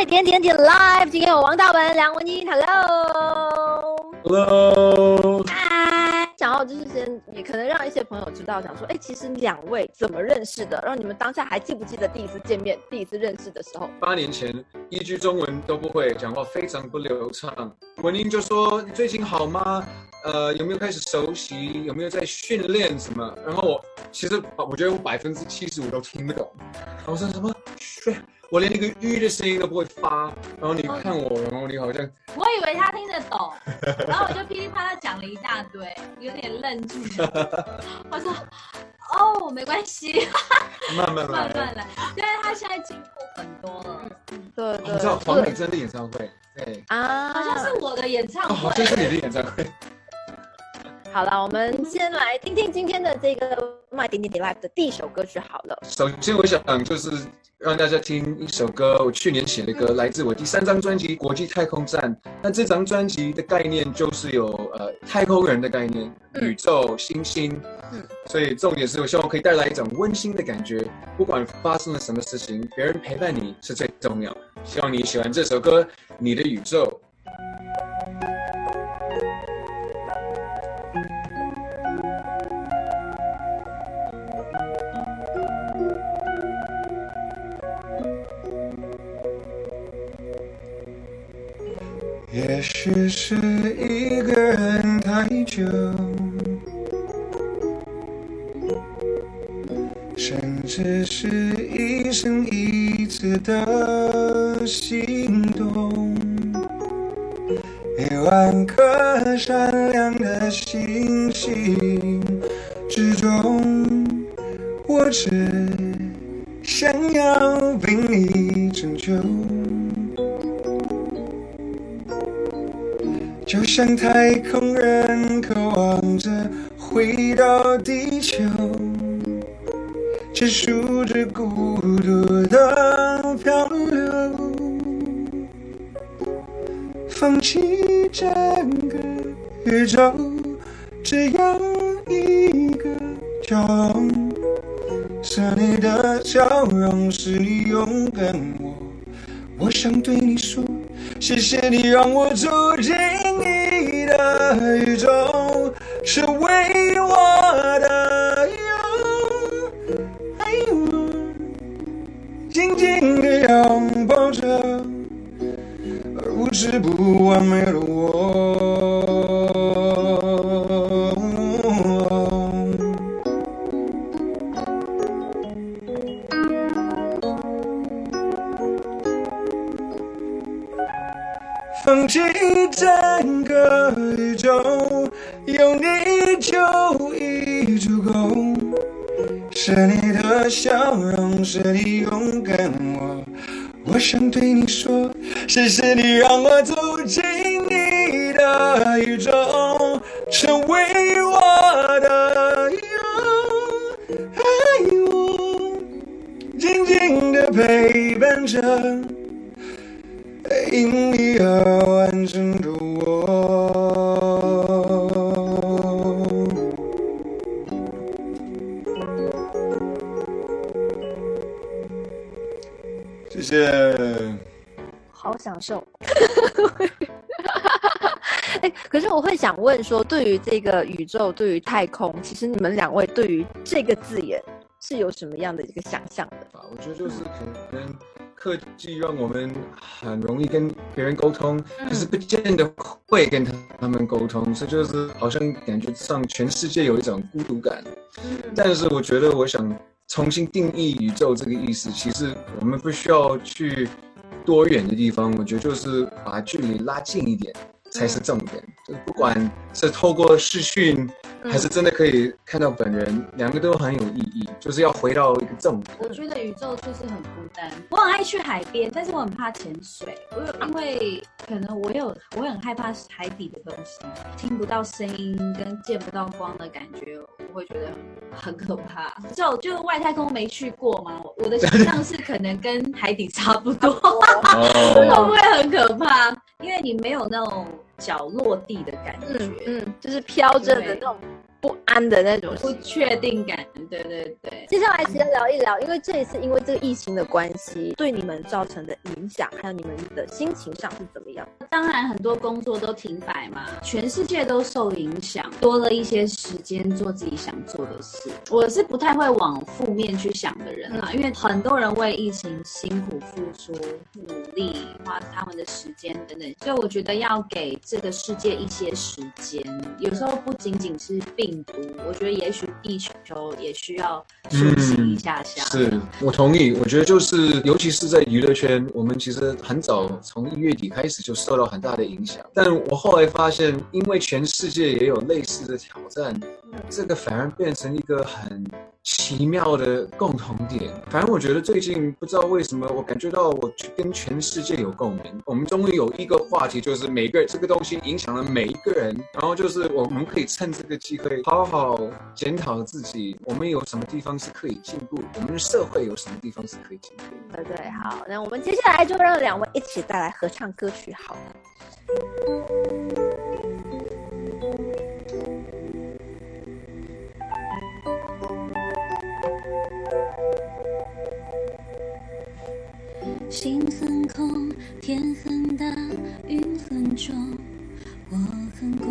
My 点点点 Live，今天有王大文、梁文音，Hello。Hello，嗨，想要就是先，也可能让一些朋友知道，想说，哎，其实两位怎么认识的？让你们当下还记不记得第一次见面、第一次认识的时候？八年前一句中文都不会，讲话非常不流畅。文英就说：“你最近好吗？呃，有没有开始熟悉？有没有在训练什么？”然后我其实我觉得我百分之七十五都听不懂。我说什么？嘘我连那个“吁”的声音都不会发。然后你看我，然后你好像我以为他听得懂，然后我就噼里啪啦讲了一大堆，有点愣住。我说：“哦，没关系，慢慢来慢慢来。来。”因为他现在进步很多了，对你知道黄美珍的演唱会？对，啊，好像是我的演唱会，好像是。你的演唱会。好了，我们先来听听今天的这个 My 点点点 Live 的第一首歌曲好了。首先，我想就是让大家听一首歌，我去年写的歌，来自我第三张专辑《国际太空站》。那这张专辑的概念就是有呃太空人的概念，嗯宇宙、星星。嗯所以重点是我希望可以带来一种温馨的感觉，不管发生了什么事情，别人陪伴你是最重要的。希望你喜欢这首歌《你的宇宙》。也许是一个人太久，甚至是一生一次的心动。一万颗闪亮的心像太空人渴望着回到地球，结束这孤独的漂流，放弃整个宇宙，只要一个角落，是你的笑容，是你勇敢我。我想对你说，谢谢你让我走进你的宇宙，是为我的有爱我，紧紧地拥抱着，而不是不完美的我。是你勇敢我。我想对你说，谢谢你让我走进你的宇宙，成为我的有爱我，静静的陪伴着。因你而完整想问说，对于这个宇宙，对于太空，其实你们两位对于这个字眼是有什么样的一个想象的？吧，我觉得就是可能科技让我们很容易跟别人沟通，就是不见得会跟他们沟通，所以就是好像感觉上全世界有一种孤独感。但是我觉得，我想重新定义宇宙这个意思，其实我们不需要去多远的地方，我觉得就是把距离拉近一点才是重点。就是不管是透过视讯，还是真的可以看到本人，两个都很有意义。就是要回到一个正点。我觉得宇宙就是很孤单。我很爱去海边，但是我很怕潜水。我有因为可能我有我很害怕海底的东西，听不到声音跟见不到光的感觉，我会觉得很可怕。就就外太空没去过嘛，我的想象是可能跟海底差不多，会哦，不会很可怕？因为你没有那种脚落地的感觉。嗯嗯，就是飘着的那种不安的那种不。确定感，对对对。接下来其实聊一聊，因为这一次因为这个疫情的关系，对你们造成的影响，还有你们的心情上是怎么样？当然，很多工作都停摆嘛，全世界都受影响，多了一些时间做自己想做的事。我是不太会往负面去想的人啦，因为很多人为疫情辛苦付出、努力，花他们的时间等等，所以我觉得要给这个世界一些时间。有时候不仅仅是病毒，我觉得也许地球也需要休息一下下。是我同意，我觉得就是，尤其是在娱乐圈，我们其实很早从一月底开始就受到很大的影响。但我后来发现，因为全世界也有类似的挑战，这个反而变成一个很奇妙的共同点。反正我觉得最近不知道为什么，我感觉到我跟全世界有共鸣。我们终于有一个话题，就是每个这个东西影响了每一个人，然后就是我们可以趁这个机会好好检讨自己，我们有什么地方是可以进步，我们的社会有什么地方是可以进步的。对对，好，那我们接下来就让两位一起带来合唱歌曲好了。心很空，天很大，云很重，我很孤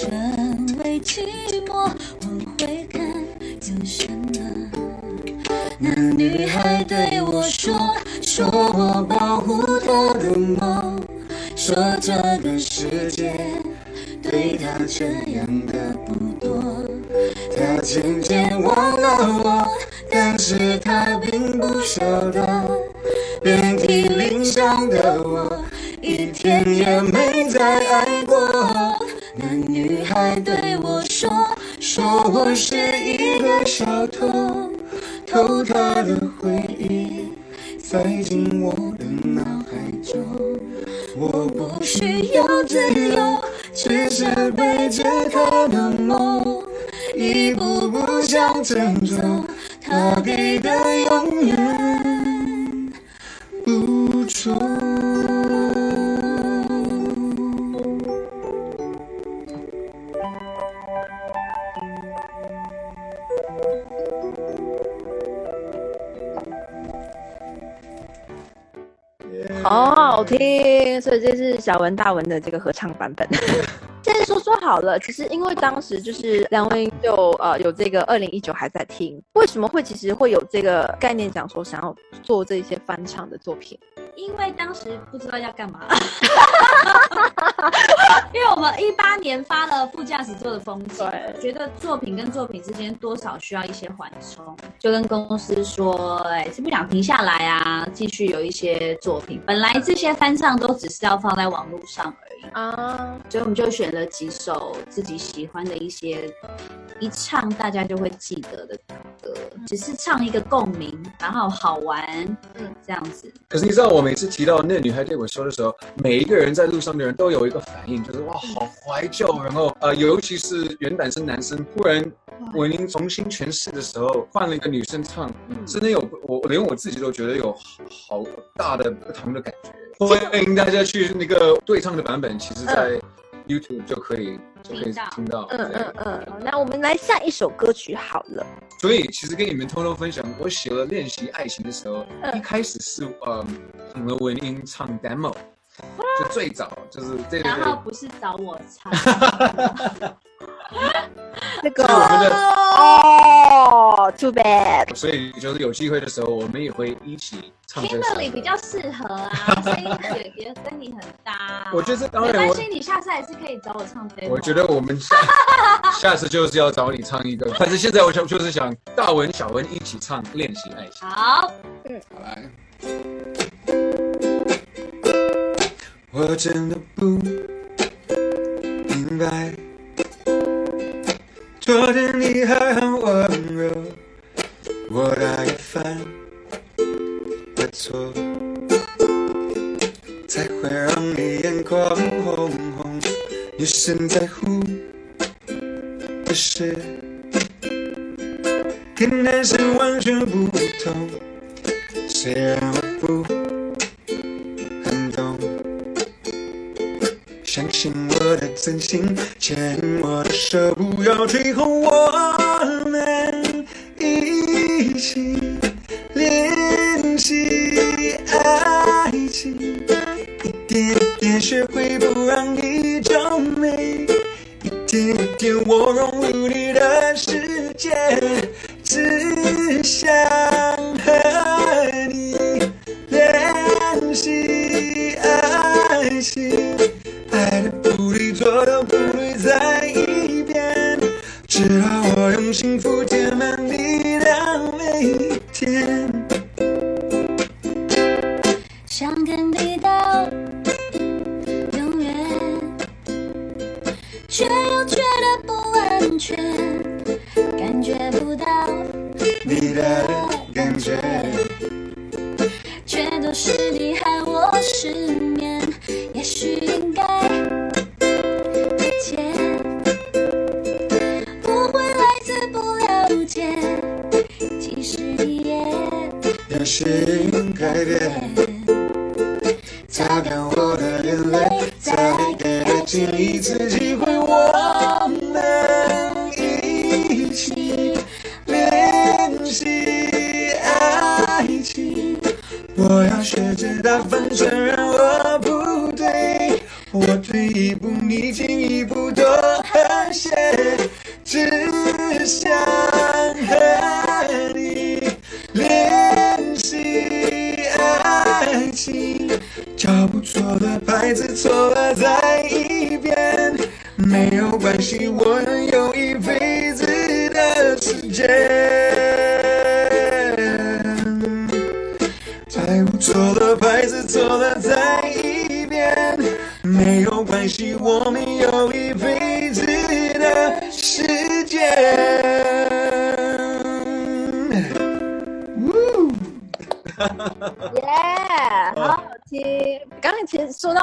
成为寂寞。往回看，又什么？那女孩对我说，说我保护她的梦，说这个世界对她这样的不多。她渐渐忘了我，但是她并不晓得，偷她的回忆，塞进我的脑海中。我不需要自由，只是背着她的梦，一步步向前好好听，所以这是小文大文的这个合唱版本。现在说说好了，其实因为当时就是梁文音就呃有这个二零一九还在听，为什么会其实会有这个概念，讲说想要做这些翻唱的作品？因为当时不知道要干嘛，因为我们一八年发了副驾驶座的风景，对。觉得作品跟作品之间多少需要一些缓冲，就跟公司说，哎，是不想停下来啊，继续有一些作品。本来这些翻唱都只是要放在网络上而已，啊，所以我们就选了几首自己喜欢的一些，一唱大家就会记得的歌，只是唱一个共鸣，然后好玩，嗯嗯，这样子。可是你知道，我每次提到那女孩对我说的时候，每一个人在路上的人都有一个反应，就是哇，好怀旧。然后呃，尤其是原版是男生，忽然我已经重新诠释的时候，换了一个女生唱，真的有我连我自己都觉得有好大的不同的感觉。欢迎大家去那个对唱的版本，其实在 YouTube 就可以就可以听到。嗯嗯嗯，那我们来下一首歌曲好了。所以其实跟你们偷偷分享，我写了练习爱情的时候，嗯一开始是呃请了文英唱 demo，就最早就是这个然后，不是找我唱，那个我们的哦，Too bad。所以就是有机会的时候，我们也会一起唱这首 Kimberly 比较适合啊，声音也也跟你很搭啊、我觉得当然我没关系，你下次还是可以找我唱 demo。我觉得我们下 下次就是要找你唱一个，但是现在我想就是想大文小文一起唱练习爱情，好，好来。我真的不你还很温柔，我爱犯的错才会让你眼眶红红。女生在乎的是跟男生完全不同。相信我的真心，牵我的手，不要最后，我。直到我用幸福填满你的每一天。的心改变，擦干我的眼泪，再给爱情一次机会，找不错的牌子，错了再一遍，没有关系，我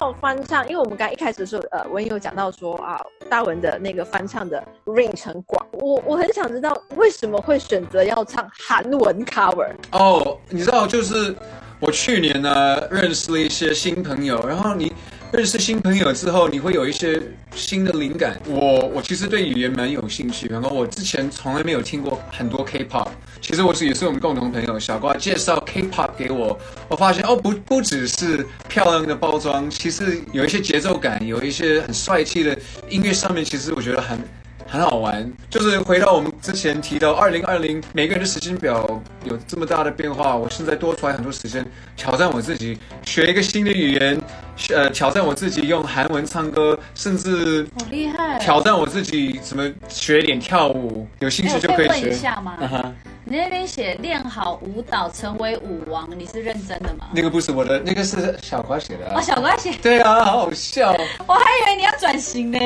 要翻唱，因为我们刚一开始的时候，呃，文有讲到说啊，大文的那个翻唱的 range 很广，我我很想知道为什么会选择要唱韩文 cover。哦，你知道，就是我去年呢认识了一些新朋友，然后你认识新朋友之后，你会有一些新的灵感。我我其实对语言蛮有兴趣，然后我之前从来没有听过很多 K-pop，其实我是也是我们共同朋友小瓜介绍 K-pop 给我，我发现哦不不只是漂亮的包装，其实有一些节奏感，有一些很帅气的音乐上面，其实我觉得很。很好玩，就是回到我们之前提到，二零二零每个人的时间表有这么大的变化，我现在多出来很多时间挑战我自己，学一个新的语言，呃，挑战我自己用韩文唱歌，甚至好厉害！挑战我自己怎么学一点跳舞，有兴趣就可以问学。一下吗你那边写练好舞蹈成为舞王，你是认真的吗？那个不是我的，那个是小瓜写的、哦，啊。小瓜写，对啊，好好笑。我还以为你要转型呢。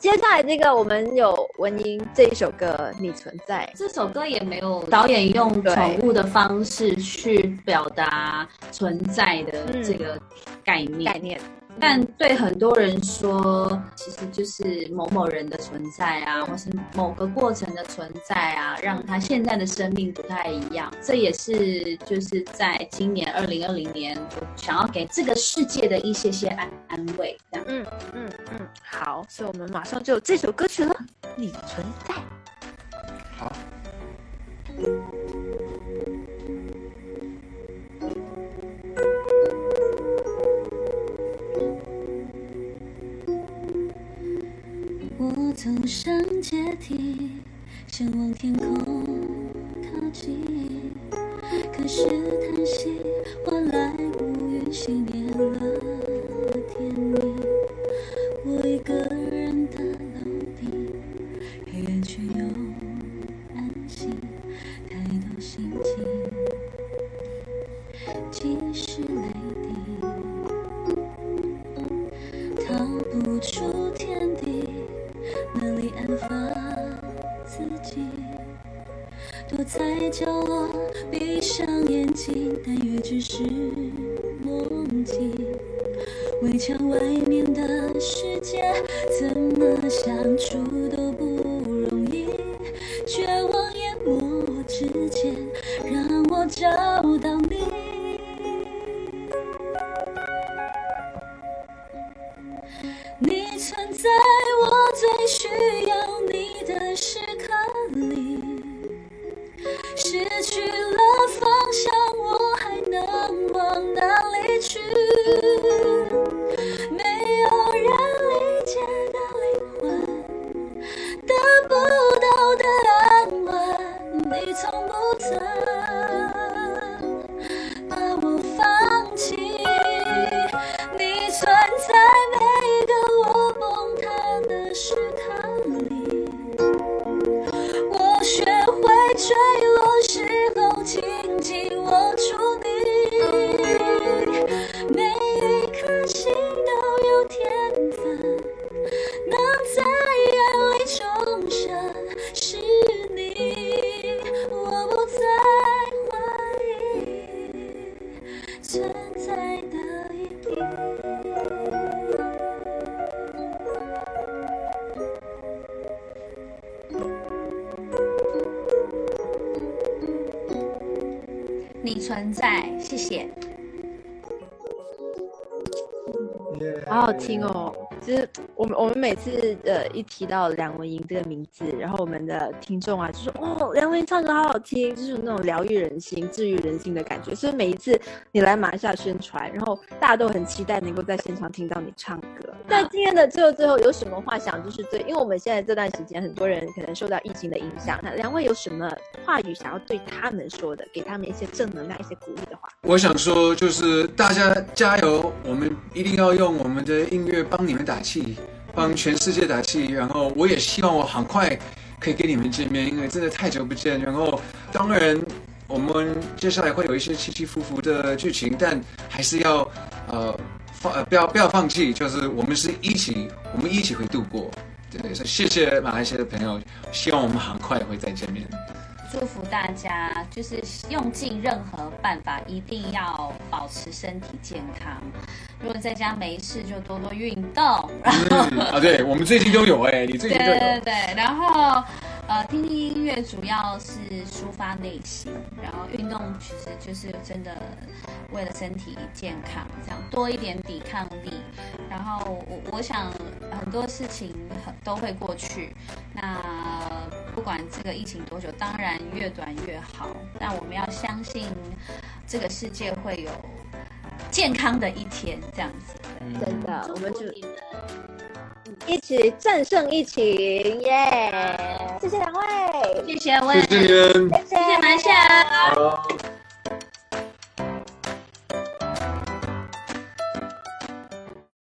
接下来这个我们有文英这一首歌《你存在》，这首歌也没有导演用宠物的方式去表达存在的嗯。这个概念，概念，但对很多人说，其实就是某某人的存在啊，或是某个过程的存在啊，让他现在的生命不太一样。这也是就是在今年二零二零年，我想要给这个世界的一些些安安慰，这样。嗯嗯嗯，好，所以我们马上就有这首歌曲了，《你存在》。好。走上阶梯，想往天空靠近，可是叹息。哪里安放自己？躲在角落，闭上眼睛，但愿只是梦境。围墙外面的世界，怎么相处听哦！我们每次呃一提到梁文音这个名字，然后我们的听众啊就说哦，梁文音唱歌好好听，就是那种疗愈人心、治愈人心的感觉。所以每一次你来马来西亚宣传，然后大家都很期待能够在现场听到你唱歌。在今天的最后最后有什么话想就是对，因为我们现在这段时间很多人可能受到疫情的影响，那两位有什么话语想要对他们说的，给他们一些正能量、一些鼓励的话？我想说，就是大家加油，我们一定要用我们的音乐帮你们打气，帮全世界打气。然后我也希望我很快可以跟你们见面，因为真的太久不见。然后当然，我们接下来会有一些起起伏伏的剧情，但还是要呃放呃不要不要放弃，就是我们是一起，我们一起会度过。对，所以谢谢马来西亚的朋友，希望我们很快会再见面。祝福大家，就是用尽任何办法，一定要保持身体健康。如果在家没事，就多多运动。然后，嗯啊，对 我们最近都有哎、你最近都有。对对，然后呃，听听音乐主要是抒发内心，然后运动其实就是真的为了身体健康，这样多一点抵抗力。然后我我想很多事情很都会过去，那不管这个疫情多久，当然越短越好。但我们要相信这个世界会有健康的一天，这样子。真的，我们就祝你们一起战胜疫情，耶！谢谢两位，谢谢我也谢谢你们。谢谢谢谢马夏。好